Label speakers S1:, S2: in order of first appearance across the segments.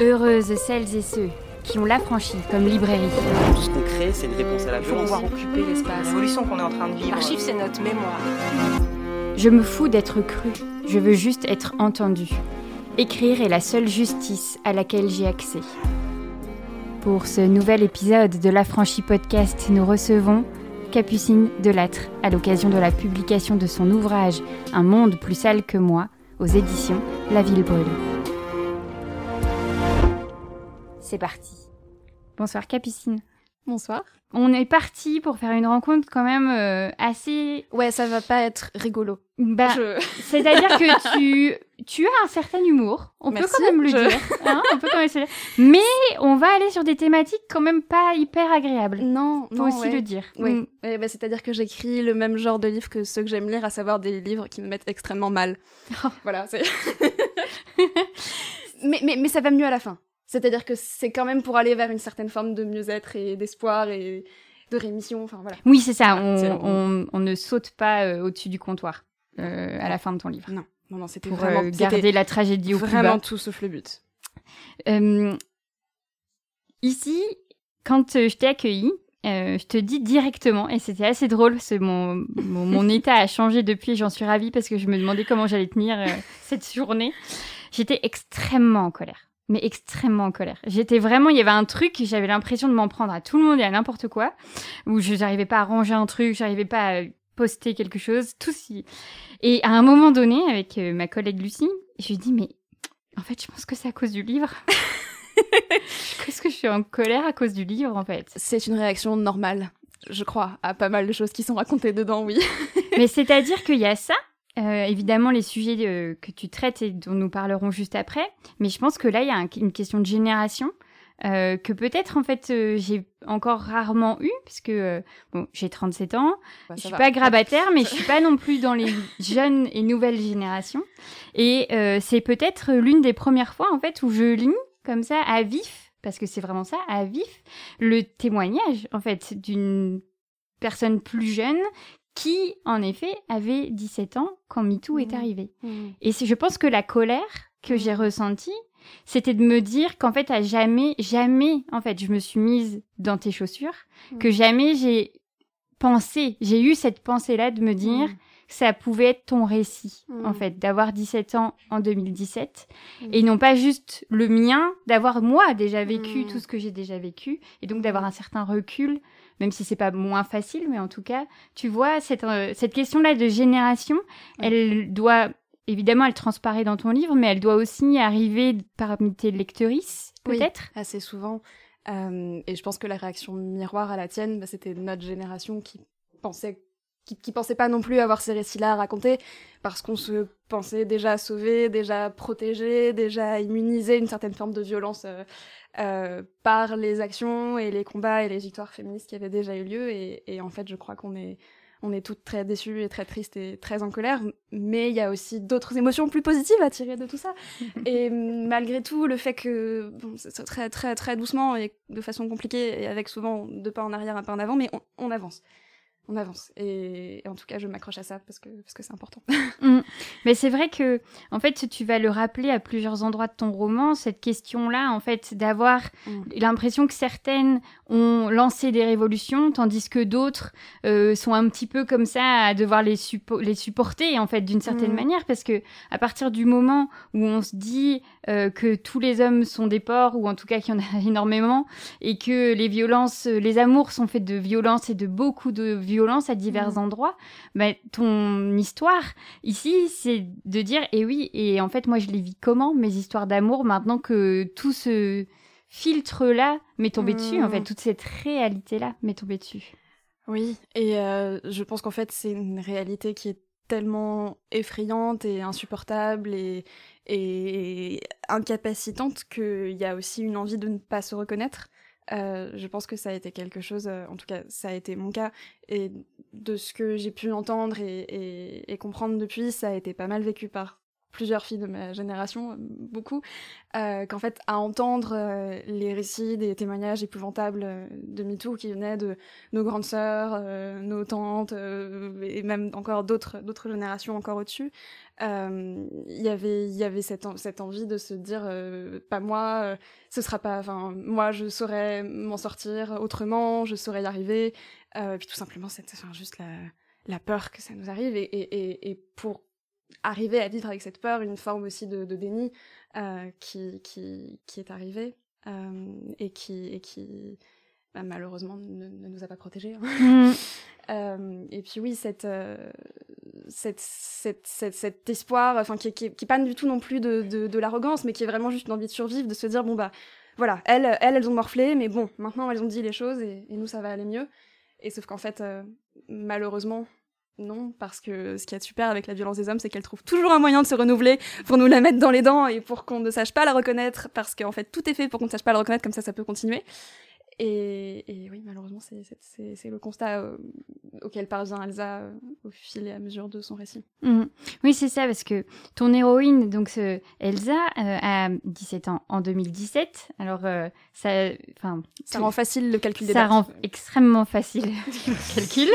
S1: Heureuses celles et ceux qui ont l'affranchi comme librairie.
S2: Tout ce qu'on crée, c'est une réponse à la
S3: Il faut
S2: violence.
S3: pouvoir occuper l'espace.
S4: L'évolution qu'on est en train de vivre.
S3: L'archive, c'est notre mémoire.
S1: Je me fous d'être cru, je veux juste être entendu. Écrire est la seule justice à laquelle j'ai accès. Pour ce nouvel épisode de l'Affranchi Podcast, nous recevons Capucine Delattre à l'occasion de la publication de son ouvrage Un monde plus sale que moi aux éditions La Ville Brûle. C'est parti. Bonsoir Capucine.
S5: Bonsoir.
S1: On est parti pour faire une rencontre quand même euh, assez
S5: Ouais, ça va pas être rigolo.
S1: bah,
S5: Je-
S1: C'est-à-dire que tu, tu as un certain humour, on
S5: Merci,
S1: peut quand même le
S5: je-
S1: dire. hein, on peut quand même se le dire. Mais on va aller sur des thématiques quand même pas hyper agréables.
S5: Non,
S1: Faut
S5: non,
S1: aussi
S5: ouais.
S1: le dire.
S5: Oui.
S1: Mm.
S5: Ouais, bah, C'est-à-dire que j'écris le même genre de livres que ceux que j'aime lire, à savoir des livres qui me mettent extrêmement mal.
S1: Oh.
S5: Voilà, c'est. mais, mais, mais ça va mieux à la fin. C'est-à-dire que c'est quand même pour aller vers une certaine forme de mieux-être et d'espoir et de rémission. Enfin voilà.
S1: Oui, c'est ça. On,
S5: C'est-
S1: on- on ne saute pas euh, au-dessus du comptoir euh, à la fin de ton livre.
S5: Non, non, non, c'était
S1: Pour
S5: vraiment
S1: euh, garder la tragédie au plus
S5: vraiment
S1: bas.
S5: tout sauf le but.
S1: Ici, quand je t'ai accueilli, je te dis directement, et c'était assez drôle, mon, mon, mon état a changé depuis, j'en suis ravie parce que je me demandais comment j'allais tenir cette journée. J'étais extrêmement en colère. Mais extrêmement en colère. J'étais vraiment, il y avait un truc, j'avais l'impression de m'en prendre à tout le monde et à n'importe quoi, où je n'arrivais pas à ranger un truc, j'arrivais pas à poster quelque chose, tout si. Et à un moment donné, avec euh, ma collègue Lucie, je lui dis, mais en fait, je pense que c'est à cause du livre. Qu'est-ce que je suis en colère à cause du livre, en fait?
S5: C'est une réaction normale, je crois, à pas mal de choses qui sont racontées dedans, oui.
S1: Mais c'est-à-dire qu'il y a ça, euh, évidemment les sujets euh, que tu traites et dont nous parlerons juste après, mais je pense que là, il y a un- une question de génération. euh, que peut-être en fait j'ai encore rarement eu puisque euh, bon j'ai 37 ans
S5: Bah,
S1: je suis
S5: va.
S1: pas grabataire mais je suis pas non plus dans les jeunes et nouvelles générations et c'est peut-être l'une des premières fois en fait où je lis comme ça à vif parce que c'est vraiment ça à vif le témoignage en fait d'une personne plus jeune qui en effet avait 17 ans quand MeToo est
S5: Mhm.
S1: arrivé.
S5: Mm.
S1: et je pense que la colère que j'ai ressentie, c'était de me dire qu'en fait, à jamais, jamais, en fait, je me suis mise dans tes chaussures, que jamais j'ai pensé, j'ai eu cette pensée-là de me dire que ça pouvait être ton récit, en fait, d'avoir 17 ans en 2017,
S5: Mm.
S1: et non pas juste le mien, d'avoir moi déjà vécu tout ce que j'ai déjà vécu, et donc d'avoir un certain recul, même si c'est pas moins facile, mais en tout cas, tu vois, cette, euh, cette question-là de génération, elle doit, évidemment, elle transparaît dans ton livre, mais elle doit aussi arriver parmi tes lectrices,
S5: Oui.
S1: peut-être?
S5: assez souvent. Euh, et je pense que la réaction miroir à la tienne, bah, c'était notre génération qui pensait, qui, qui pensait pas non plus avoir ces récits-là à raconter, parce qu'on se pensait déjà sauvé, déjà protégé, déjà immunisé une certaine forme de violence euh, euh, par les actions et les combats et les victoires féministes qui avaient déjà eu lieu. Et, et en fait, je crois qu'on est on est toutes très déçues et très tristes et très en colère, mais il y a aussi d'autres émotions plus positives à tirer de tout ça. et malgré tout, le fait que, bon, c'est c'est très très très doucement et de façon compliquée et avec souvent deux pas en arrière, un pas en avant, mais on, on avance. On avance. Et, et en tout cas, je m'accroche à ça parce que parce que c'est important.
S1: Mm. Mais c'est vrai que, en fait, tu vas le rappeler à plusieurs endroits de ton roman, cette question-là, en fait, d'avoir
S5: Mm.
S1: l'impression que certaines ont lancé des révolutions, tandis que d'autres euh, sont un petit peu comme ça à devoir les, suppo- les supporter, en fait, d'une certaine
S5: Mm.
S1: manière, parce que à partir du moment où on se dit euh, que tous les hommes sont des porcs, ou en tout cas qu'il y en a énormément, et que les violences, les amours sont faits de violences et de beaucoup de violences à divers
S5: Mm.
S1: endroits, bah, ton histoire ici, c'est de dire, et oui, et en fait, moi, je les vis comment, mes histoires d'amour, maintenant que tout ce filtre-là m'est tombé dessus, en
S5: Mm.
S1: fait, toute cette réalité-là m'est tombée dessus.
S5: Oui, et euh, je pense qu'en fait, c'est une réalité qui est tellement effrayante et insupportable et, et incapacitante qu'il y a aussi une envie de ne pas se reconnaître. Euh, je pense que ça a été quelque chose, euh, en tout cas, ça a été mon cas, et de ce que j'ai pu entendre et, comprendre depuis, ça a été pas mal vécu par plusieurs filles de ma génération, beaucoup, euh, qu'en fait, à entendre les récits des témoignages épouvantables de MeToo qui venaient de nos grandes sœurs, nos tantes, et même encore d'autres générations encore au-dessus, il y avait il y avait cette, cette envie de se dire, pas moi, ce sera pas, enfin, moi je saurais m'en sortir autrement, je saurais y arriver, puis tout simplement, c'est enfin, juste la la peur que ça nous arrive et, et, et, pour arriver à vivre avec cette peur, une forme aussi de, déni euh, qui, qui, qui, est arrivée euh, et qui, et qui bah, malheureusement ne, nous a pas protégés. Hein. Mm. Euh, et puis oui, cette, cet espoir, qui, qui, pas du tout non plus de, de, l'arrogance, mais qui est vraiment juste une envie de survivre, de se dire bon bah voilà, elles, elles, elles ont morflé, mais bon, maintenant elles ont dit les choses et, nous ça va aller mieux. Et sauf qu'en fait, malheureusement, non, parce que ce qui est super avec la violence des hommes, c'est qu'elle trouve toujours un moyen de se renouveler pour nous la mettre dans les dents et pour qu'on ne sache pas la reconnaître, parce qu'en fait tout est fait pour qu'on ne sache pas la reconnaître, comme ça ça peut continuer. Et, oui, malheureusement, c'est le constat euh, auquel parvient Elsa euh, au fil et à mesure de son récit.
S1: Mhm. Oui, c'est ça, parce que ton héroïne, donc Elsa, euh, a 17 ans en 2017. Alors, ça,
S5: ça rend facile le calcul des
S1: Ça rend extrêmement facile le calcul.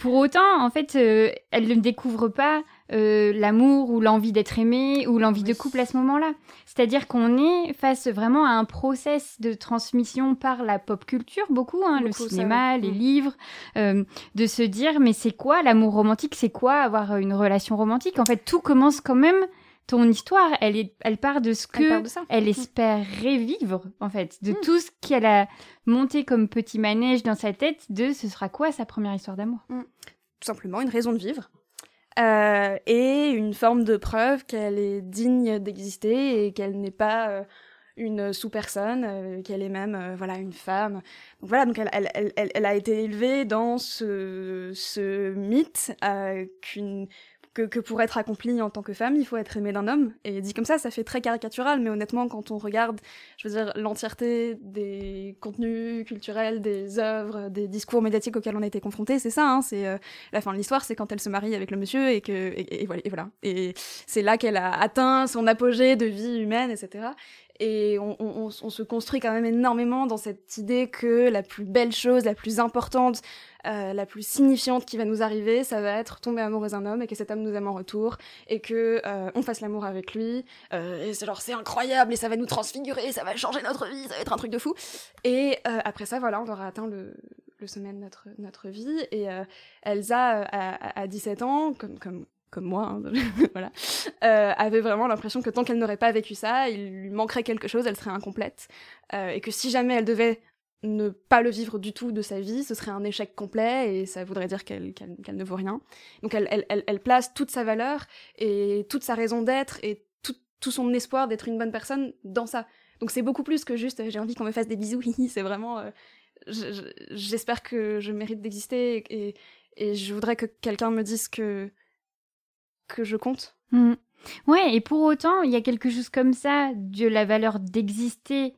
S1: pour autant, en fait, elle ne découvre pas euh, l'amour ou l'envie d'être aimé ou l'envie de couple à ce moment-là. C'est-à-dire qu'on est face vraiment à un process de transmission par la pop culture, beaucoup, hein, le cinéma, les mm. livres, euh, de se dire mais c'est quoi l'amour romantique? C'est quoi avoir une relation romantique? En fait, tout commence quand même ton histoire, elle, est, elle part de ce que elle, mm. espérait vivre, en fait, de mm. tout ce qu'elle a monté comme petit manège dans sa tête, de ce sera quoi sa première histoire d'amour?
S5: Tout simplement une raison de vivre. Euh, et une forme de preuve qu'elle est digne d'exister et qu'elle n'est pas euh, une sous-personne, euh, qu'elle est même voilà une femme. Donc voilà, donc elle, elle, elle, elle, a été élevée dans ce, ce mythe qu'une que, pour être accomplie en tant que femme, il faut être aimée d'un homme. Et dit comme ça, ça fait très caricatural, mais honnêtement, quand on regarde, je veux dire, l'entièreté des contenus culturels, des œuvres, des discours médiatiques auxquels on a été confronté, c'est ça. Hein, c'est euh, la fin de l'histoire, c'est quand elle se marie avec le monsieur et que et. Et, voilà. et c'est là qu'elle a atteint son apogée de vie humaine, etc. Et on, on, on, se construit quand même énormément dans cette idée que la plus belle chose, la plus importante, euh, la plus signifiante qui va nous arriver, ça va être tomber amoureux d'un homme et que cet homme nous aime en retour et que euh, on fasse l'amour avec lui. Euh, et c'est c'est incroyable et ça va nous transfigurer, ça va changer notre vie, ça va être un truc de fou. Et après ça, voilà, on aura atteint le, le sommet de notre, notre vie. Et Elsa, à, à, 17 ans, comme, comme comme moi, hein, voilà, avait vraiment l'impression que tant qu'elle n'aurait pas vécu ça, il lui manquerait quelque chose, elle serait incomplète, et que si jamais elle devait ne pas le vivre du tout de sa vie, ce serait un échec complet et ça voudrait dire qu'elle ne vaut rien. Donc elle, elle, elle, place toute sa valeur et toute sa raison d'être et tout, tout, son espoir d'être une bonne personne dans ça. Donc c'est beaucoup plus que juste j'ai envie qu'on me fasse des bisous, c'est vraiment euh, j'espère que je mérite d'exister et, et, je voudrais que quelqu'un me dise que, que je compte.
S1: Mmh. Ouais, et pour autant, il y a quelque chose comme ça de la valeur d'exister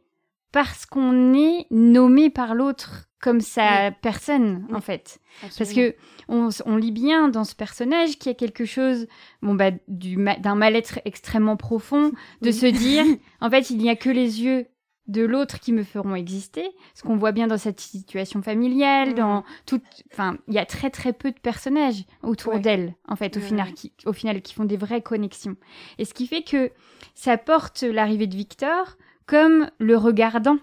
S1: parce qu'on est nommé par l'autre comme sa personne en fait. Parce que on, lit bien dans ce personnage qu'il y a quelque chose bon bah d'un mal-être extrêmement profond de se dire en fait il n'y a que les yeux de l'autre qui me feront exister ce qu'on voit bien dans cette situation familiale dans toute enfin il y a très très peu de personnages autour d'elle en fait au final qui au final qui font des vraies connexions et ce qui fait que ça porte l'arrivée de Victor comme le regardant.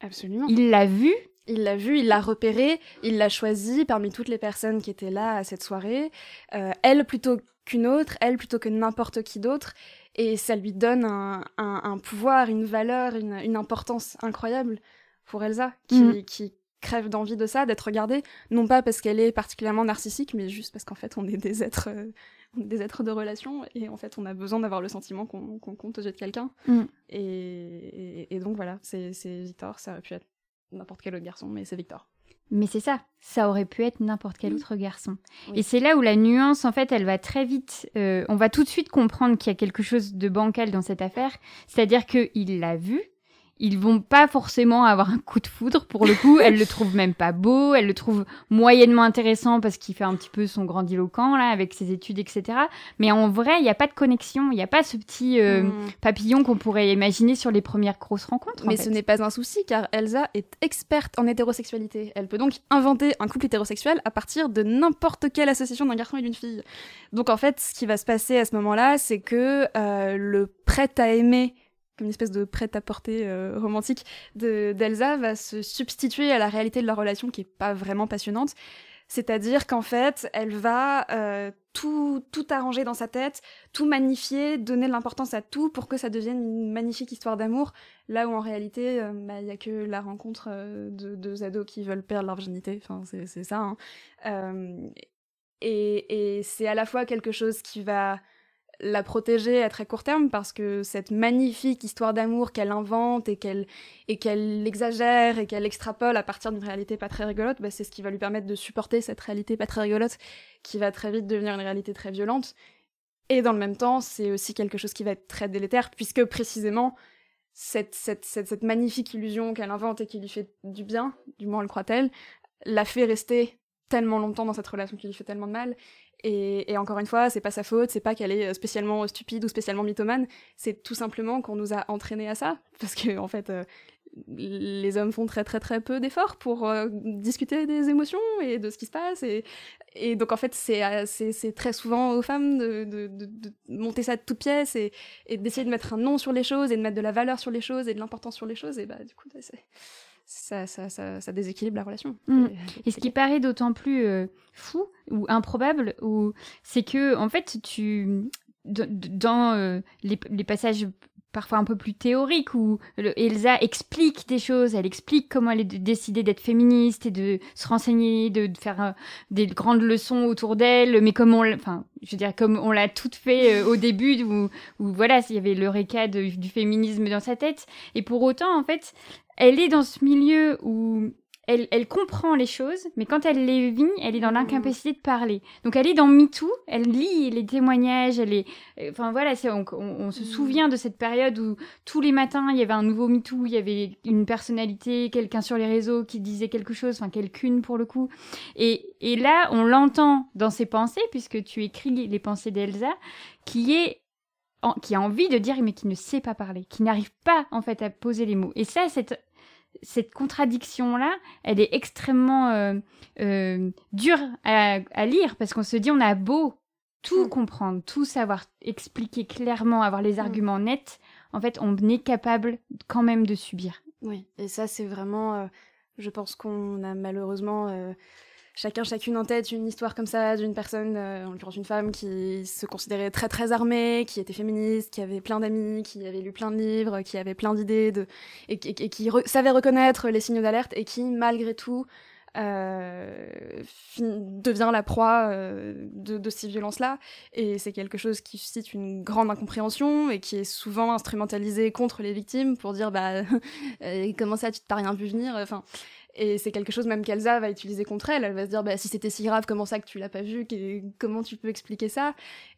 S5: Absolument.
S1: Il l'a vu.
S5: Il l'a vu, il l'a repéré, il l'a choisi parmi toutes les personnes qui étaient là à cette soirée. Euh, elle plutôt qu'une autre, elle plutôt que n'importe qui d'autre. Et ça lui donne un, pouvoir, une valeur, une, importance incroyable pour Elsa, qui, mm. qui crève d'envie de ça, d'être regardée. Non pas parce qu'elle est particulièrement narcissique, mais juste parce qu'en fait, on est des êtres euh, des êtres de relation et en fait on a besoin d'avoir le sentiment qu'on compte aux yeux de quelqu'un. Mm. Et, donc voilà, c'est Victor, ça aurait pu être n'importe quel autre garçon, mais c'est Victor.
S1: Mais c'est ça, ça aurait pu être n'importe quel mm. autre garçon. Et c'est là où la nuance, en fait, elle va très vite. Euh, on va tout de suite comprendre qu'il y a quelque chose de bancal dans cette affaire. C'est-à-dire qu'il l'a vu, ils vont pas forcément avoir un coup de foudre pour le coup. elle le trouve même pas beau, elle le trouve moyennement intéressant parce qu'il fait un petit peu son grandiloquent là avec ses études, etc. Mais en vrai, il n'y a pas de connexion, il n'y a pas ce petit euh,
S5: Mm.
S1: papillon qu'on pourrait imaginer sur les premières grosses rencontres. en
S5: Mais
S1: fait.
S5: ce n'est pas un souci car Elsa est experte en hétérosexualité. Elle peut donc inventer un couple hétérosexuel à partir de n'importe quelle association d'un garçon et d'une fille. Donc en fait, ce qui va se passer à ce moment-là, c'est que euh, le prêt à aimer, une espèce de prêt à porter euh, romantique de d'Elsa, va se substituer à la réalité de leur relation qui est pas vraiment passionnante. C'est-à-dire qu'en fait, elle va euh, tout, tout arranger dans sa tête, tout magnifier, donner de l'importance à tout pour que ça devienne une magnifique histoire d'amour Là où en réalité, euh, bah, il y a que la rencontre euh, de deux ados qui veulent perdre leur virginité. Enfin, c'est ça. hein. Euh, et et c'est à la fois quelque chose qui va la protéger à très court terme parce que cette magnifique histoire d'amour qu'elle invente et qu'elle et qu'elle exagère et qu'elle extrapole à partir d'une réalité pas très rigolote, bah, c'est ce qui va lui permettre de supporter cette réalité pas très rigolote qui va très vite devenir une réalité très violente. Et dans le même temps, c'est aussi quelque chose qui va être très délétère puisque précisément cette, cette, cette, cette magnifique illusion qu'elle invente et qui lui fait du bien, du moins le croit-elle, la fait rester tellement longtemps dans cette relation qui lui fait tellement de mal. Et, encore une fois, c'est pas sa faute, c'est pas qu'elle est spécialement stupide ou spécialement mythomane, c'est tout simplement qu'on nous a entraînés à ça. Parce que, en fait, euh, les hommes font très très très peu d'efforts pour euh, discuter des émotions et de ce qui se passe. Et, donc, en fait, c'est euh, très souvent aux femmes de monter ça de toutes pièces et, et d'essayer de mettre un nom sur les choses et de mettre de la valeur sur les choses et de l'importance sur les choses. Et bah, du coup, c'est- ça, ça, ça, ça déséquilibre la relation.
S1: Mm.
S5: Et-
S1: ce qui paraît d'autant plus euh, fou ou improbable, ou c'est que en fait, tu dans euh, les, les passages parfois un peu plus théoriques où le- Elsa explique des choses, elle explique comment elle a décidé d'être féministe et de se renseigner, de, faire euh, des grandes leçons autour d'elle, mais comme on, enfin, je veux dire comme on l'a toute fait euh, au début où, où voilà, il y avait de- du féminisme dans sa tête, et pour autant en fait, elle est dans ce milieu où elle, elle comprend les choses, mais quand elle les vit, elle est dans
S5: Mhm.
S1: l'incapacité de parler. Donc elle est dans MeToo, elle lit les témoignages, elle est... euh, Enfin voilà, c'est- on, on- on se
S5: Mhm.
S1: souvient de cette période où tous les matins, il y avait un nouveau MeToo, il y avait une personnalité, quelqu'un sur les réseaux qui disait quelque chose, enfin quelqu'une pour le coup. Et, et là, on l'entend dans ses pensées, puisque tu écris les pensées d'Elsa, qui est en- qui a envie de dire mais qui ne sait pas parler, qui n'arrive pas en fait à poser les mots. Et ça, cette cette contradiction là, elle est extrêmement euh, euh, dure à, à lire parce qu'on se dit on a beau tout
S5: Mm.
S1: comprendre, tout savoir, expliquer clairement, avoir les
S5: Mm.
S1: arguments nets, en fait, on est capable quand même de subir.
S5: Oui, et ça, c'est vraiment. euh, je pense qu'on a malheureusement chacun, chacune en tête une histoire comme ça d'une personne, euh, en l'occurrence une femme, qui se considérait très, très armée, qui était féministe, qui avait plein d'amis, qui avait lu plein de livres, qui avait plein d'idées, de... et, qui savait reconnaître les signaux d'alerte et qui, malgré tout, euh, devient la proie euh, de, ces violences-là. Et c'est quelque chose qui suscite une grande incompréhension et qui est souvent instrumentalisé contre les victimes pour dire bah comment ça tu t'as rien vu venir et c'est quelque chose même qu'Elsa va utiliser contre elle. Elle va se dire bah si c'était si grave comment ça que tu l'as pas vu? Comment tu peux expliquer ça?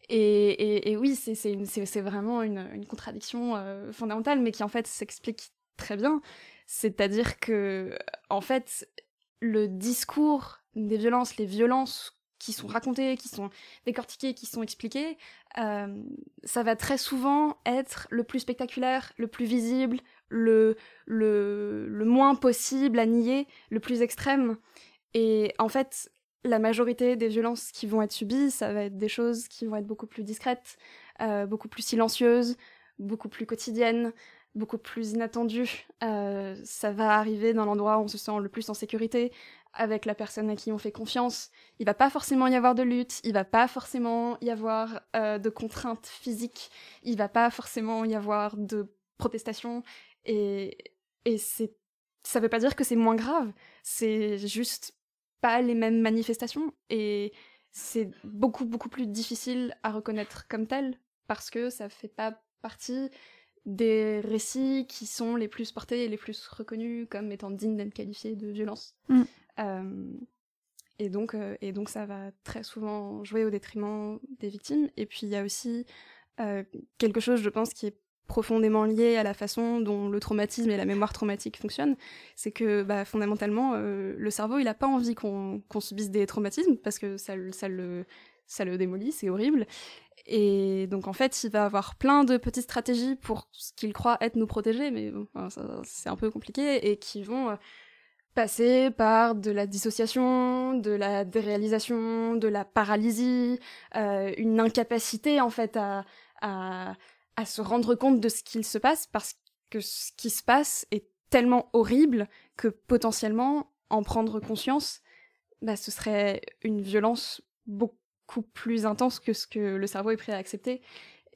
S5: Et, et, oui c'est vraiment une, une contradiction euh, fondamentale mais qui en fait s'explique très bien. C'est-à-dire que en fait le discours des violences les violences qui sont racontées qui sont décortiquées qui sont expliquées euh, ça va très souvent être le plus spectaculaire, le plus visible, le, le, le moins possible à nier, le plus extrême. Et en fait, la majorité des violences qui vont être subies, ça va être des choses qui vont être beaucoup plus discrètes, euh, beaucoup plus silencieuses, beaucoup plus quotidiennes, beaucoup plus inattendues. Euh, ça va arriver dans l'endroit où on se sent le plus en sécurité, avec la personne à qui on fait confiance. Il va pas forcément y avoir de lutte, il va pas forcément y avoir euh, de contraintes physiques, il va pas forcément y avoir de protestation. Et, et c'est, ça veut pas dire que c'est moins grave, c'est juste pas les mêmes manifestations. Et c'est beaucoup, beaucoup plus difficile à reconnaître comme tel, parce que ça fait pas partie des récits qui sont les plus portés et les plus reconnus comme étant dignes d'être qualifiés de violence.
S1: Mm.
S5: Euh, et, donc, euh, et donc ça va très souvent jouer au détriment des victimes. Et puis il y a aussi euh, quelque chose, je pense, qui est profondément lié à la façon dont le traumatisme et la mémoire traumatique fonctionnent. C'est que bah, fondamentalement, euh, le cerveau, il n'a pas envie qu'on subisse des traumatismes parce que ça, ça, le, ça le démolit, c'est horrible. Et donc en fait, il va avoir plein de petites stratégies pour ce qu'il croit être nous protéger, mais c'est un peu compliqué, et qui vont euh, passer par de la dissociation, de la déréalisation, de la paralysie, euh, une incapacité en fait à, à se rendre compte de ce qu'il se passe parce que ce qui se passe est tellement horrible que potentiellement en prendre conscience, bah, ce serait une violence beaucoup plus intense que ce que le cerveau est prêt à accepter.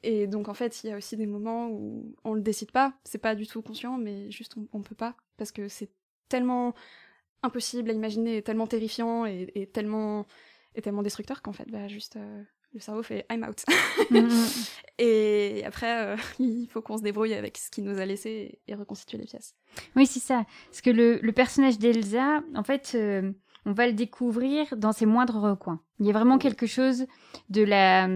S5: Et donc en fait, il y a aussi des moments où on le décide pas, c'est pas du tout conscient, mais juste on, on peut pas parce que c'est tellement impossible à imaginer, tellement terrifiant et, tellement et tellement destructeur qu'en fait, bah, juste euh, le cerveau fait I'm out. Mm-hmm. et après, euh, il faut qu'on se débrouille avec ce qui nous a laissé et, reconstituer les pièces.
S1: Oui, c'est ça. Parce que le, le personnage d'Elsa, en fait, euh, on va le découvrir dans ses moindres recoins. Il y a vraiment quelque chose de la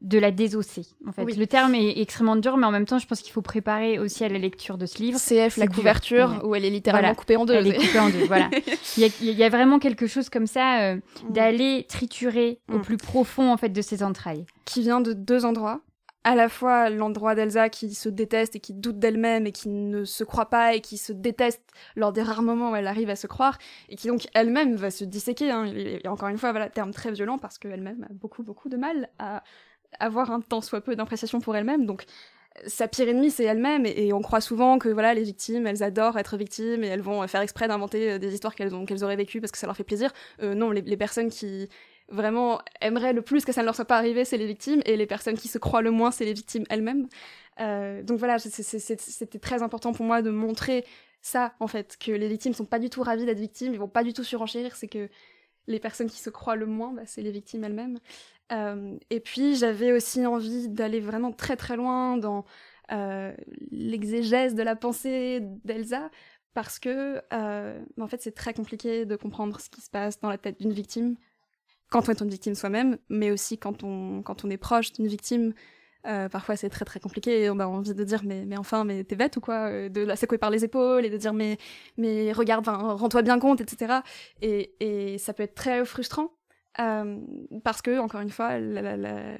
S1: de la désosser. En fait, le terme est extrêmement dur, mais en même temps, je pense qu'il faut préparer aussi à la lecture de ce livre.
S5: CF, la couverture, où elle est littéralement coupée en deux.
S1: Elle est coupée en deux, voilà. Il y, a, vraiment quelque chose comme ça euh, mm. d'aller triturer au mm. plus profond en fait de ses entrailles.
S5: Qui vient de deux endroits. À la fois l'endroit d'Elsa qui se déteste et qui doute d'elle-même et qui ne se croit pas et qui se déteste lors des rares moments où elle arrive à se croire et qui donc elle-même va se disséquer. Hein. Et encore une fois, voilà, terme très violent parce qu'elle-même a beaucoup beaucoup de mal à avoir un tant soit peu d'appréciation pour elle-même. Donc sa pire ennemie, c'est elle-même, et, on croit souvent que voilà, les victimes, elles adorent être victimes et elles vont faire exprès d'inventer euh, des histoires qu'elles qu'elles auraient vécues parce que ça leur fait plaisir. Euh, non, les, personnes qui vraiment aimeraient le plus que ça ne leur soit pas arrivé, c'est les victimes, et les personnes qui se croient le moins, c'est les victimes elles-mêmes. Euh, donc voilà, c'était très important pour moi de montrer ça, en fait, que les victimes sont pas du tout ravies d'être victimes, ils vont pas du tout surenchérir, c'est que les personnes qui se croient le moins, bah, c'est les victimes elles-mêmes. Euh, et puis j'avais aussi envie d'aller vraiment très très loin dans euh, l'exégèse de la pensée d'Elsa, parce que en fait c'est très compliqué de comprendre ce qui se passe dans la tête d'une victime quand on est une victime soi-même, mais aussi quand on, quand on est proche d'une victime. parfois c'est très très compliqué et on a envie de dire mais, mais enfin mais t'es bête ou quoi de la secouer par les épaules et de dire mais mais regarde rends-toi bien compte etc et, ça peut être très frustrant euh, parce que, encore une fois, le,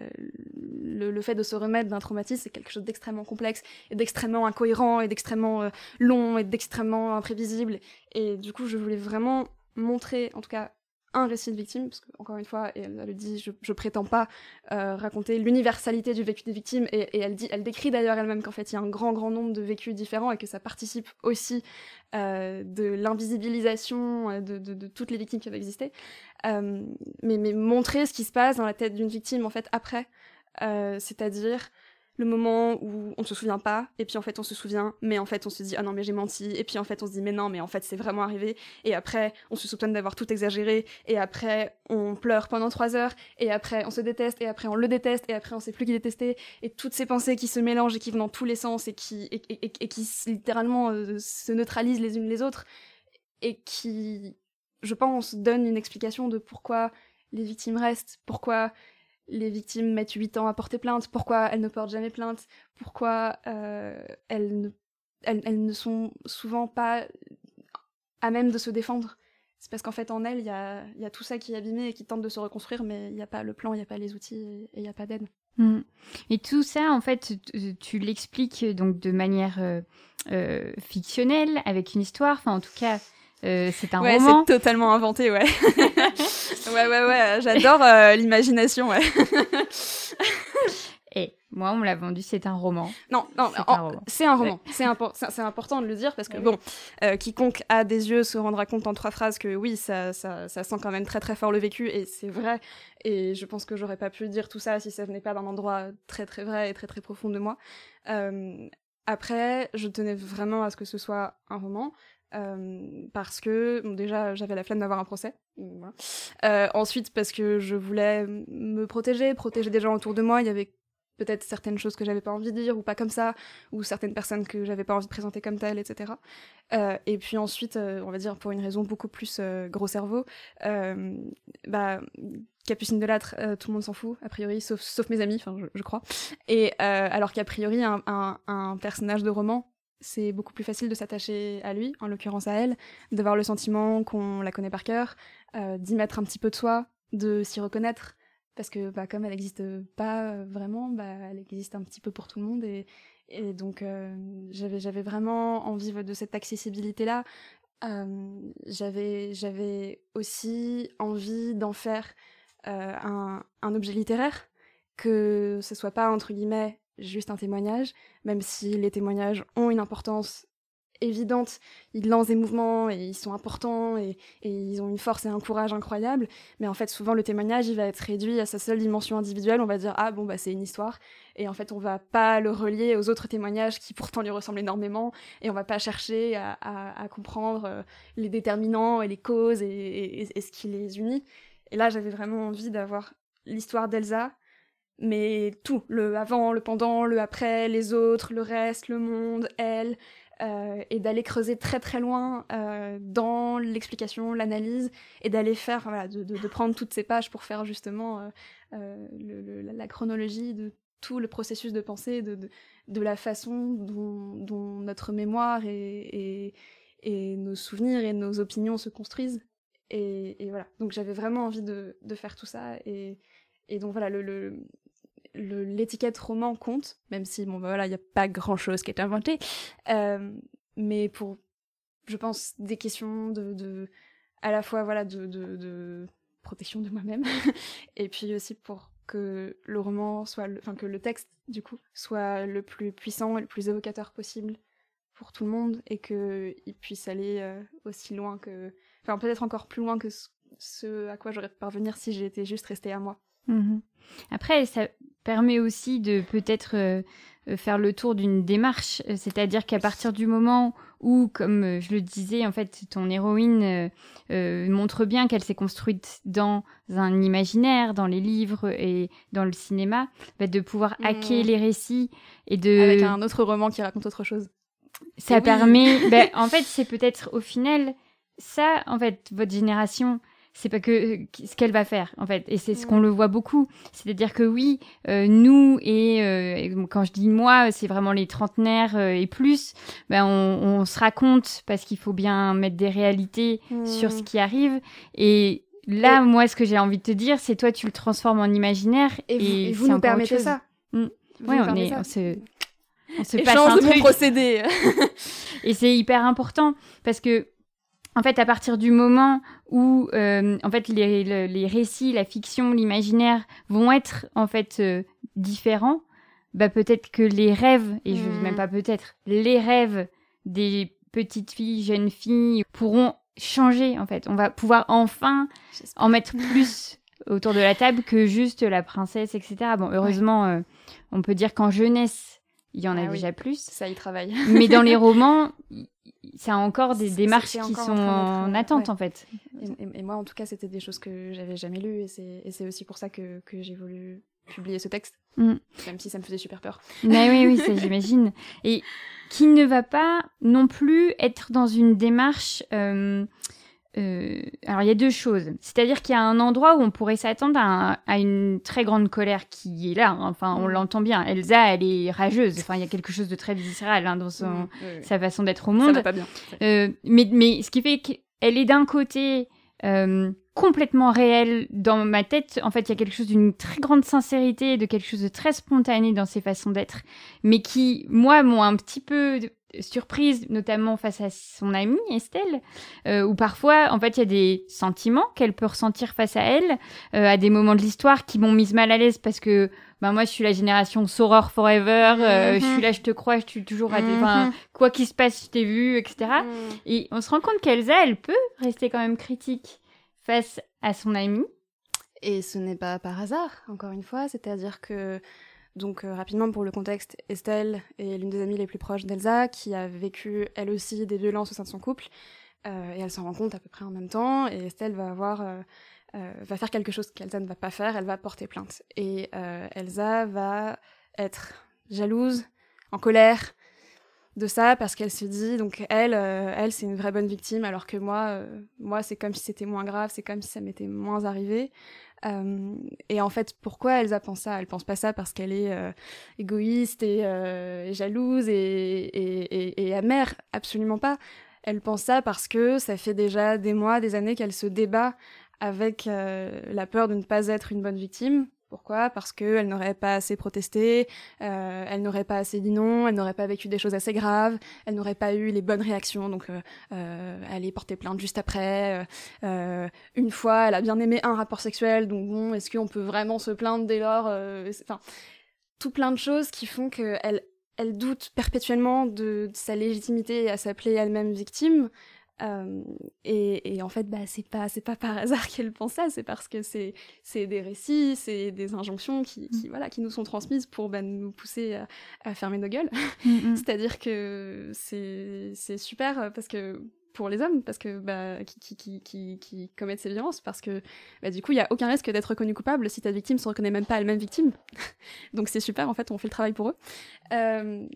S5: fait de se remettre d'un traumatisme, c'est quelque chose d'extrêmement complexe, et d'extrêmement incohérent, et d'extrêmement euh, long, et d'extrêmement imprévisible. Et du coup, je voulais vraiment montrer, en tout cas, un récit de victime, parce qu'encore une fois, et elle, le dit, je, je prétends pas euh, raconter l'universalité du vécu des victimes, et, elle, dit, elle décrit d'ailleurs elle-même qu'en fait il y a un grand grand nombre de vécus différents et que ça participe aussi euh, de l'invisibilisation euh, de, toutes les victimes qui avaient existé, mais, mais montrer ce qui se passe dans la tête d'une victime en fait après, c'est-à-dire le moment où on se souvient pas, et puis en fait on se souvient, mais en fait on se dit ah non mais j'ai menti, et puis en fait on se dit mais non mais en fait c'est vraiment arrivé, et après on se soupçonne d'avoir tout exagéré, et après on pleure pendant trois heures, et après on se déteste, et après on le déteste, et après on sait plus qui détester, et toutes ces pensées qui se mélangent et qui vont dans tous les sens et qui et, littéralement euh, se neutralisent les unes les autres, et qui je pense donnent une explication de pourquoi les victimes restent, pourquoi les victimes mettent 8 ans à porter plainte, pourquoi elles ne portent jamais plainte, pourquoi euh, elles, ne, sont souvent pas à même de se défendre. C'est parce qu'en fait, en elles, il y a, tout ça qui est abîmé et qui tente de se reconstruire, mais il n'y a pas le plan, il n'y a pas les outils et il n'y a pas d'aide.
S1: Mm. Et tout ça, en fait, tu, l'expliques donc de manière euh, euh, fictionnelle, avec une histoire, enfin en tout cas euh, c'est un
S5: ouais,
S1: roman.
S5: c'est totalement inventé, ouais. ouais, ouais, ouais. J'adore euh, l'imagination, ouais.
S1: Et moi, on me l'a vendu, c'est un roman.
S5: Non, non, c'est un roman. C'est important de le dire parce que, bon, euh, quiconque a des yeux se rendra compte en trois phrases que oui, ça, ça, ça sent quand même très très fort le vécu et c'est vrai. Et je pense que j'aurais pas pu dire tout ça si ça venait pas d'un endroit très très vrai et très très profond de moi. après, je tenais vraiment à ce que ce soit un roman. Euh, parce que déjà j'avais la flemme d'avoir un procès. Euh, ensuite parce que je voulais me protéger, protéger des gens autour de moi. Il y avait peut-être certaines choses que j'avais pas envie de dire ou pas comme ça, ou certaines personnes que j'avais pas envie de présenter comme telles, etc. Euh, et puis ensuite, on va dire pour une raison beaucoup plus gros cerveau, bah Capucine de Lâtre, euh, tout le monde s'en fout, a priori, sauf, mes amis, je, crois. Et alors qu'a priori, un, personnage de roman, c'est beaucoup plus facile de s'attacher à lui, en l'occurrence à elle, d'avoir le sentiment qu'on la connaît par cœur, euh, d'y mettre un petit peu de soi, de s'y reconnaître, parce que bah, comme elle n'existe pas vraiment, bah, elle existe un petit peu pour tout le monde, et, et donc euh, j'avais vraiment envie de cette accessibilité-là. Euh, j'avais aussi envie d'en faire un, un, objet littéraire, que ce soit pas entre guillemets juste un témoignage, même si les témoignages ont une importance évidente, ils lancent des mouvements et ils sont importants et, ils ont une force et un courage incroyable, mais en fait souvent le témoignage il va être réduit à sa seule dimension individuelle, on va dire ah bon bah c'est une histoire. Et en fait on va pas le relier aux autres témoignages qui pourtant lui ressemblent énormément. Et on va pas chercher à, comprendre euh, les déterminants et les causes et, et ce qui les unit. Et là j'avais vraiment envie d'avoir l'histoire d'Elsa mais tout, le avant, le pendant, le après, les autres, le reste, le monde, elle, euh, et d'aller creuser très très loin euh, dans l'explication, l'analyse, et d'aller faire, voilà, de, de, prendre toutes ces pages pour faire justement euh, le, la chronologie de tout le processus de pensée, de, de, la façon dont, notre mémoire et, et, nos souvenirs et nos opinions se construisent. Et, voilà, donc j'avais vraiment envie de, de faire tout ça, et, et donc voilà, le, l'étiquette roman compte, même si bon bah voilà, il n'y a pas grand chose qui est inventé. Euh, mais pour, je pense, des questions de, à la fois voilà de, de, protection de moi-même, et puis aussi pour que le roman soit, enfin que le texte du coup soit le plus puissant et le plus évocateur possible pour tout le monde et que il puisse aller euh, aussi loin que, enfin peut-être encore plus loin que ce, ce à quoi j'aurais pu parvenir si j'étais juste restée à moi.
S1: Mmh. Après, ça permet aussi de peut-être euh, euh, faire le tour d'une démarche, euh, c'est-à-dire qu'à partir du moment où, comme je le disais, en fait, ton héroïne euh, euh, montre bien qu'elle s'est construite dans un imaginaire, dans les livres et dans le cinéma, bah, de pouvoir mmh. hacker les récits et de
S5: avec un autre roman qui raconte autre chose.
S1: Ça et permet, oui. bah, en fait, c'est peut-être au final ça, en fait, votre génération c'est pas que ce qu'elle va faire en fait et c'est ce qu'on le voit beaucoup. C'est-à-dire que oui euh, nous et euh, quand je dis moi c'est vraiment les trentenaires euh, et plus ben on, on, se raconte parce qu'il faut bien mettre des réalités mmh. sur ce qui arrive. Et là et... moi ce que j'ai envie de te dire c'est toi tu le transformes en imaginaire
S5: et, vous, et vous nous permettez ça.
S1: Mmh. oui on est on se
S5: on se passe un de truc. procédé.
S1: Et c'est hyper important parce que en fait, à partir du moment où, euh, en fait, les, les, les, récits, la fiction, l'imaginaire vont être en fait euh, différents, bah peut-être que les rêves, et mmh. je même pas peut-être, les rêves des petites filles, jeunes filles pourront changer. En fait, on va pouvoir enfin en mettre plus autour de la table que juste la princesse, etc. Bon, heureusement, ouais. euh, on peut dire qu'en jeunesse, il y en
S5: ah
S1: a
S5: oui.
S1: déjà plus.
S5: Ça y travaille.
S1: Mais dans les romans, c'est encore des démarches qui sont en, en attente
S5: ouais.
S1: en fait.
S5: Et, et, et, moi en tout cas c'était des choses que j'avais jamais lues et c'est aussi pour ça que, que j'ai voulu publier ce texte, mm. même si ça me faisait super peur.
S1: Mais oui, oui, ça j'imagine. Et qui ne va pas non plus être dans une démarche... Euh, euh, alors il y a deux choses, c'est-à-dire qu'il y a un endroit où on pourrait s'attendre à, à, une très grande colère qui est là. Hein. Enfin, on mmh. l'entend bien. Elsa, elle est rageuse. Enfin, il y a quelque chose de très viscéral hein, dans son, oui, oui. sa façon d'être au monde. Ça
S5: va pas bien.
S1: Euh, mais, mais ce qui fait qu'elle est d'un côté euh, complètement réelle dans ma tête. En fait, il y a quelque chose d'une très grande sincérité, de quelque chose de très spontané dans ses façons d'être, mais qui, moi, m'ont un petit peu surprise, notamment face à son amie Estelle, euh, où parfois, en fait, il y a des sentiments qu'elle peut ressentir face à elle, euh, à des moments de l'histoire qui m'ont mise mal à l'aise parce que, ben moi, je suis la génération Soror Forever, euh, mm -hmm. je suis là, je te crois, je suis toujours à des, enfin, mm -hmm. quoi qu'il se passe, je t'ai vu, etc. Mm. Et on se rend compte qu'Elsa, elle peut rester quand même critique face à son amie.
S5: Et ce n'est pas par hasard, encore une fois, c'est-à-dire que donc euh, rapidement pour le contexte, Estelle est l'une des amies les plus proches d'Elsa, qui a vécu elle aussi des violences au sein de son couple, euh, et elle s'en rend compte à peu près en même temps, et Estelle va avoir, euh, va faire quelque chose qu'Elsa ne va pas faire, elle va porter plainte. Et Elsa va être jalouse, en colère, de ça parce qu'elle se dit donc elle elle c'est une vraie bonne victime alors que moi moi c'est comme si c'était moins grave c'est comme si ça m'était moins arrivé. Euh, et en fait, pourquoi Elsa pense ça? Elle pense pas ça parce qu'elle est euh, égoïste et, euh, jalouse et, et, et, amère, absolument pas. Elle pense ça parce que ça fait déjà des mois, des années qu'elle se débat avec la peur de ne pas être une bonne victime, pourquoi? Parce qu'elle n'aurait pas assez protesté, euh, elle n'aurait pas assez dit non, elle n'aurait pas vécu des choses assez graves, elle n'aurait pas eu les bonnes réactions, donc euh, euh, elle est portée plainte juste après. une fois, elle a bien aimé un rapport sexuel, donc bon, est-ce qu'on peut vraiment se plaindre dès lors Enfin, tout plein de choses qui font qu'elle elle doute perpétuellement de, de sa légitimité à s'appeler elle-même victime. Euh, et, et, en fait, bah, c'est pas, c'est pas par hasard qu'elle pense ça, c'est parce que c'est, c'est des récits, c'est des injonctions qui, qui, mm. voilà, qui nous sont transmises pour bah, nous pousser à, à, fermer nos gueules. Mm, mm. C'est-à-dire que c'est, c'est super parce que pour les hommes, parce que bah, qui, qui, qui, qui, commettent ces violences, parce que bah, du coup, il y a aucun risque d'être reconnu coupable si ta victime se reconnaît même pas elle-même victime. Donc c'est super, en fait, on fait le travail pour eux. Euh,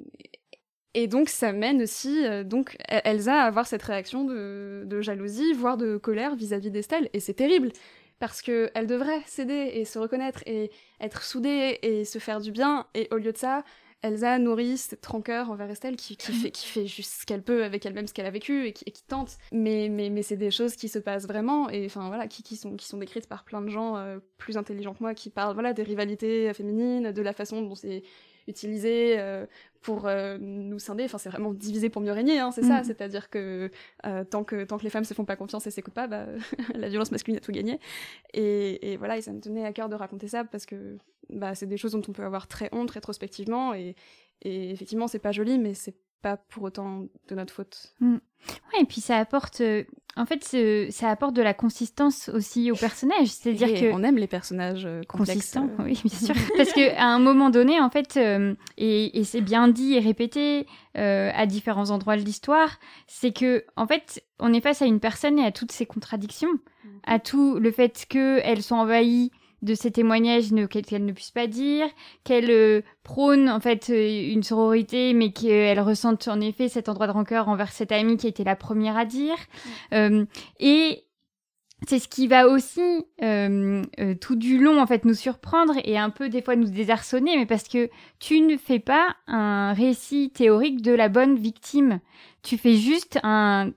S5: et donc ça mène aussi euh, donc e-, Elsa à avoir cette réaction de, jalousie, voire de colère vis-à-vis d'Estelle, et c'est terrible parce que elle devrait céder et se reconnaître et être soudée et se faire du bien, et au lieu de ça, Elsa nourrit cette rancœur envers Estelle qui, fait, qui fait juste ce qu'elle peut avec elle-même, ce qu'elle a vécu et qui, tente. Mais, mais, mais c'est des choses qui se passent vraiment et enfin voilà, qui, qui, sont, qui sont décrites par plein de gens euh, plus intelligents que moi qui parlent voilà, des rivalités féminines, de la façon dont c'est utilisé euh, pour euh, nous scinder. Enfin, c'est vraiment diviser pour mieux régner, hein, c'est ça. Mm. C'est-à-dire que euh, tant que tant que les femmes se font pas confiance et s'écoutent pas, bah, la violence masculine a tout gagné. Et, et, voilà, et ça me tenait à cœur de raconter ça parce que bah, c'est des choses dont on peut avoir très honte rétrospectivement. Et, et effectivement, c'est pas joli, mais c'est pas pour autant de notre faute.
S1: Mm. Ouais, et puis ça apporte, euh, en fait, ça apporte de la consistance aussi au personnage. C'est-à-dire que
S5: on aime les personnages euh, consistants.
S1: Euh. Oui, bien sûr. Parce qu'à un moment donné, en fait, et, c'est bien dit et répété à différents endroits de l'histoire, c'est que, en fait, on est face à une personne et à toutes ses contradictions, mm. à tout le fait qu'elles sont envahies de ces témoignages qu'elle ne puisse pas dire, qu'elle euh, prône en fait euh, une sororité, mais qu'elle ressente en effet cet endroit de rancœur envers cette amie qui a été la première à dire. Euh, et c'est ce qui va aussi tout du long en fait nous surprendre et un peu des fois nous désarçonner, mais parce que tu ne fais pas un récit théorique de la bonne victime. Tu fais juste un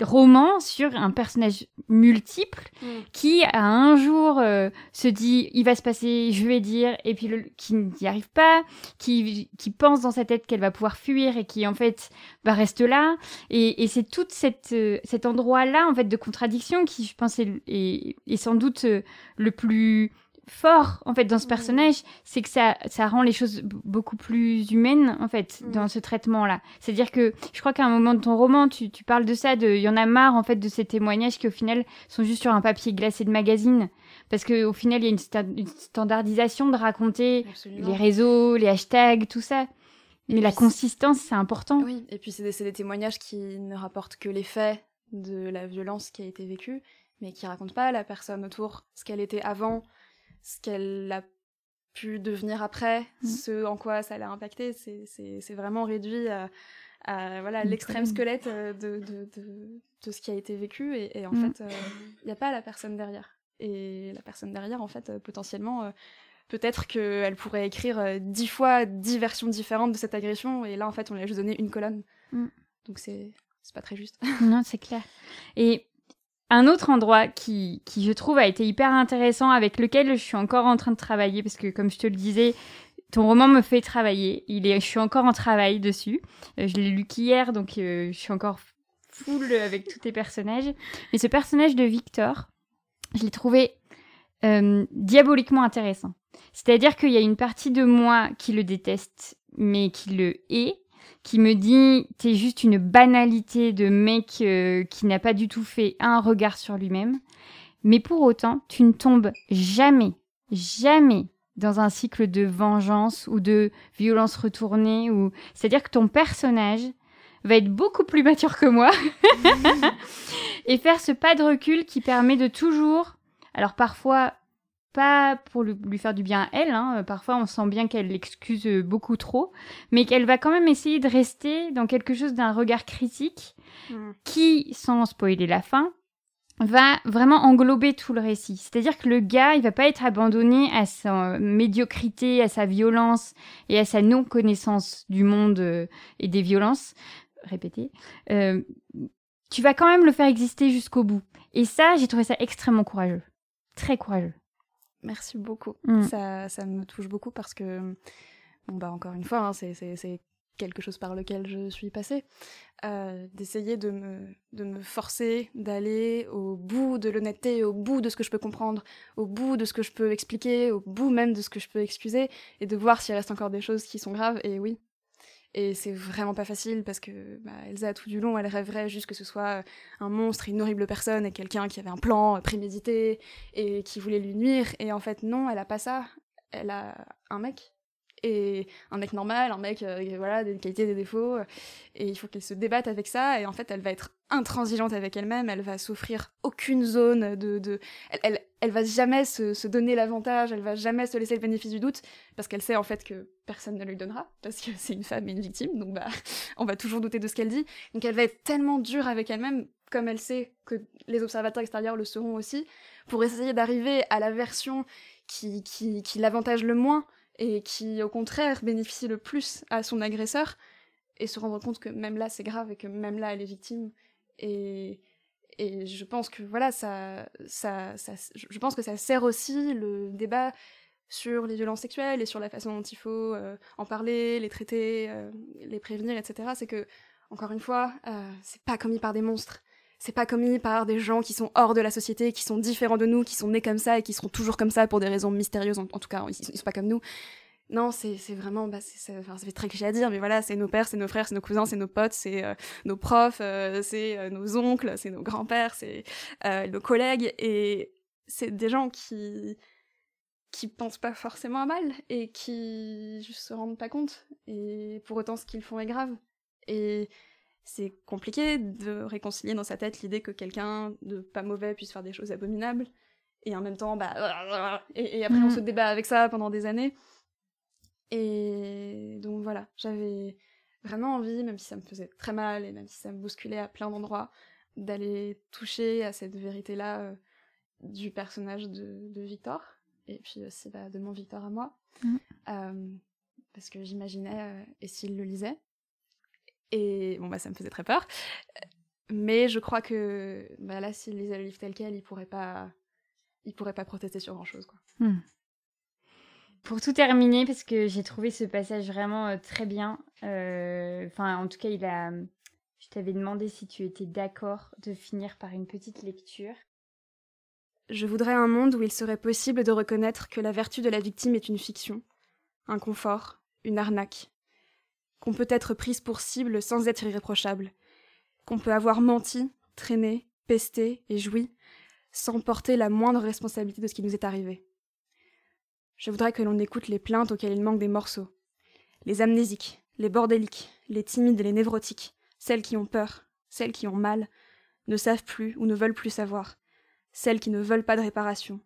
S1: roman sur un personnage multiple mm. qui à un jour euh, se dit il va se passer je vais dire et puis le, qui n'y arrive pas qui, qui pense dans sa tête qu'elle va pouvoir fuir et qui en fait va rester là et, et c'est tout cette, euh, cet endroit là en fait de contradiction qui je pense est, est, sans doute euh, le plus fort en fait dans ce personnage, c'est que ça, ça rend les choses beaucoup plus humaines en fait dans ce traitement-là. C'est-à-dire que je crois qu'à un moment de ton roman, tu, tu parles de ça, de il y en a marre en fait de ces témoignages qui au final sont juste sur un papier glacé de magazine, parce que au final il y a une, standardisation de raconter les réseaux, les hashtags, tout ça. Mais la consistance, c'est important.
S5: Oui, et puis c'est des, des témoignages qui ne rapportent que les faits de la violence qui a été vécue, mais qui racontent pas la personne autour, ce qu'elle était avant, ce qu'elle a pu devenir après, mm. ce en quoi ça l'a impacté, c'est vraiment réduit à, voilà l'extrême squelette euh, de, de, de, ce qui a été vécu et, en mm. fait il euh, n'y a pas la personne derrière et la personne derrière en fait euh, potentiellement peut-être qu'elle pourrait écrire dix fois dix versions différentes de cette agression et là en fait on lui a juste donné une colonne mm. donc c'est c'est pas très juste
S1: non c'est clair et un autre endroit qui, je trouve, a été hyper intéressant, avec lequel je suis encore en train de travailler, parce que comme je te le disais, ton roman me fait travailler. Il est, je suis encore en travail dessus. Euh, je l'ai lu qu'hier, donc euh, je suis encore full avec tous tes personnages. Mais ce personnage de Victor, je l'ai trouvé euh, diaboliquement intéressant. C'est-à-dire qu'il y a une partie de moi qui le déteste, mais qui le hait, qui me dit t'es juste une banalité de mec euh, qui n'a pas du tout fait un regard sur lui-même. Mais pour autant, tu ne tombes jamais, jamais dans un cycle de vengeance ou de violence retournée ou c'est-à-dire que ton personnage va être beaucoup plus mature que moi et faire ce pas de recul qui permet de toujours alors parfois pas pour lui, faire du bien à elle, hein, parfois on sent bien qu'elle l'excuse beaucoup trop, mais qu'elle va quand même essayer de rester dans quelque chose d'un regard critique
S5: Mm.
S1: qui, sans spoiler la fin, va vraiment englober tout le récit. C'est-à-dire que le gars, il va pas être abandonné à sa médiocrité, à sa violence et à sa non-connaissance du monde euh, et des violences. Répétez. Euh, tu vas quand même le faire exister jusqu'au bout. Et ça, j'ai trouvé ça extrêmement courageux. Très courageux.
S5: Merci beaucoup.
S1: Mm.
S5: Ça, ça me touche beaucoup parce que, bon, bah, encore une fois, hein, c'est- quelque chose par lequel je suis passée. Euh, D'essayer de me, de me forcer d'aller au bout de l'honnêteté, au bout de ce que je peux comprendre, au bout de ce que je peux expliquer, au bout même de ce que je peux excuser, et de voir s'il reste encore des choses qui sont graves. Et oui. Et c'est vraiment pas facile parce que bah, Elsa, tout du long, elle rêverait juste que ce soit un monstre, une horrible personne et quelqu'un qui avait un plan euh, prémédité et qui voulait lui nuire. Et en fait, non, elle a pas ça. Elle a un mec. Et un mec normal, un mec, euh, voilà, des qualités, des défauts. Et il faut qu'elle se débatte avec ça. Et en fait, elle va être intransigeante avec elle-même. Elle va s'offrir aucune zone de. de... Elle, elle, elle va jamais se, se donner l'avantage. Elle va jamais se laisser le bénéfice du doute. Parce qu'elle sait en fait que personne ne lui donnera. Parce que c'est une femme et une victime. Donc, bah, on va toujours douter de ce qu'elle dit. Donc, elle va être tellement dure avec elle-même, comme elle sait que les observateurs extérieurs le seront aussi, pour essayer d'arriver à la version qui, qui, qui l'avantage le moins et qui, au contraire, bénéficie le plus à son agresseur, et se rendre compte que même là, c'est grave et que même là, elle est victime. Et, et je pense que, voilà, ça, ça, ça, je pense que ça sert aussi le débat sur les violences sexuelles et sur la façon dont il faut euh, en parler, les traiter, euh, les prévenir, etc. C'est que, encore une fois, euh, c'est pas commis par des monstres. C'est pas commis par des gens qui sont hors de la société, qui sont différents de nous, qui sont nés comme ça et qui seront toujours comme ça pour des raisons mystérieuses. En, tout cas, ils, ils sont pas comme nous. Non, c'est vraiment, bah, c'est- c'est- enfin, ça fait très cliché à dire, mais voilà, c'est nos pères, c'est nos frères, c'est nos cousins, c'est nos potes, c'est euh, nos profs, euh, c'est euh, nos oncles, c'est nos grands-pères, c'est nos collègues, et c'est des gens qui qui pensent pas forcément à mal et qui se rendent pas compte. Et pour autant, ce qu'ils font est grave. Et c'est compliqué de réconcilier dans sa tête l'idée que quelqu'un de pas mauvais puisse faire des choses abominables. Et en même temps, bah. Et, et après, on
S1: Mhm.
S5: se débat avec ça pendant des années. Et donc voilà, j'avais vraiment envie, même si ça me faisait très mal et même si ça me bousculait à plein d'endroits, d'aller toucher à cette vérité-là euh, du personnage de, de Victor. Et puis aussi bah, de mon Victor à moi.
S1: Mhm.
S5: Euh, parce que j'imaginais, euh, et s'il le lisait. Et bon, bah, ça me faisait très peur. Mais je crois que bah, là, s'il lisait le livre tel quel, il pourrait pas, il pourrait pas protester sur grand chose, quoi.
S1: Pour tout terminer, parce que j'ai trouvé ce passage vraiment euh, très bien. euh, Enfin, en tout cas, il a. Je t'avais demandé si tu étais d'accord de finir par une petite lecture.
S5: Je voudrais un monde où il serait possible de reconnaître que la vertu de la victime est une fiction, un confort, une arnaque, qu'on peut être prise pour cible sans être irréprochable, qu'on peut avoir menti, traîné, pesté et joui sans porter la moindre responsabilité de ce qui nous est arrivé. Je voudrais que l'on écoute les plaintes auxquelles il manque des morceaux, les amnésiques, les bordéliques, les timides et les névrotiques, celles qui ont peur, celles qui ont mal, ne savent plus ou ne veulent plus savoir, celles qui ne veulent pas de réparation,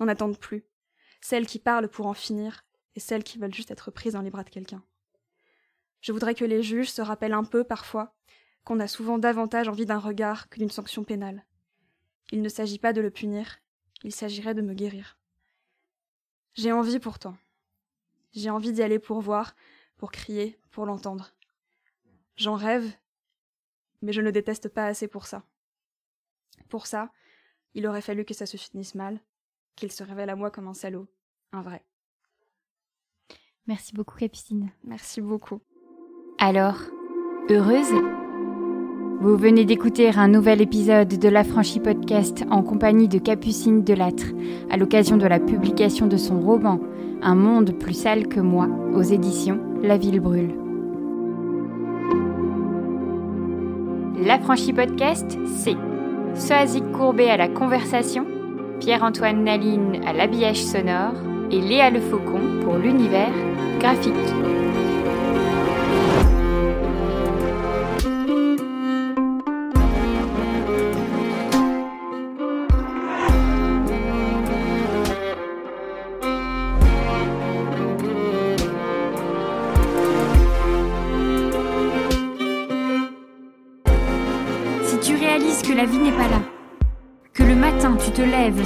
S5: n'en attendent plus, celles qui parlent pour en finir, et celles qui veulent juste être prises dans les bras de quelqu'un. Je voudrais que les juges se rappellent un peu, parfois, qu'on a souvent davantage envie d'un regard que d'une sanction pénale. Il ne s'agit pas de le punir, il s'agirait de me guérir. J'ai envie pourtant. J'ai envie d'y aller pour voir, pour crier, pour l'entendre. J'en rêve, mais je ne le déteste pas assez pour ça. Pour ça, il aurait fallu que ça se finisse mal, qu'il se révèle à moi comme un salaud, un vrai.
S1: Merci beaucoup, Capucine.
S5: Merci beaucoup.
S1: Alors, heureuse? Vous venez d'écouter un nouvel épisode de l'Affranchi Podcast en compagnie de Capucine Delattre, à l'occasion de la publication de son roman Un monde plus sale que moi, aux éditions La Ville Brûle. L'Affranchi Podcast, c'est Soazic Courbet à la conversation, Pierre-Antoine Naline à l'habillage sonore et Léa Le Faucon pour l'univers graphique.